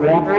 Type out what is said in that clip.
Gracias.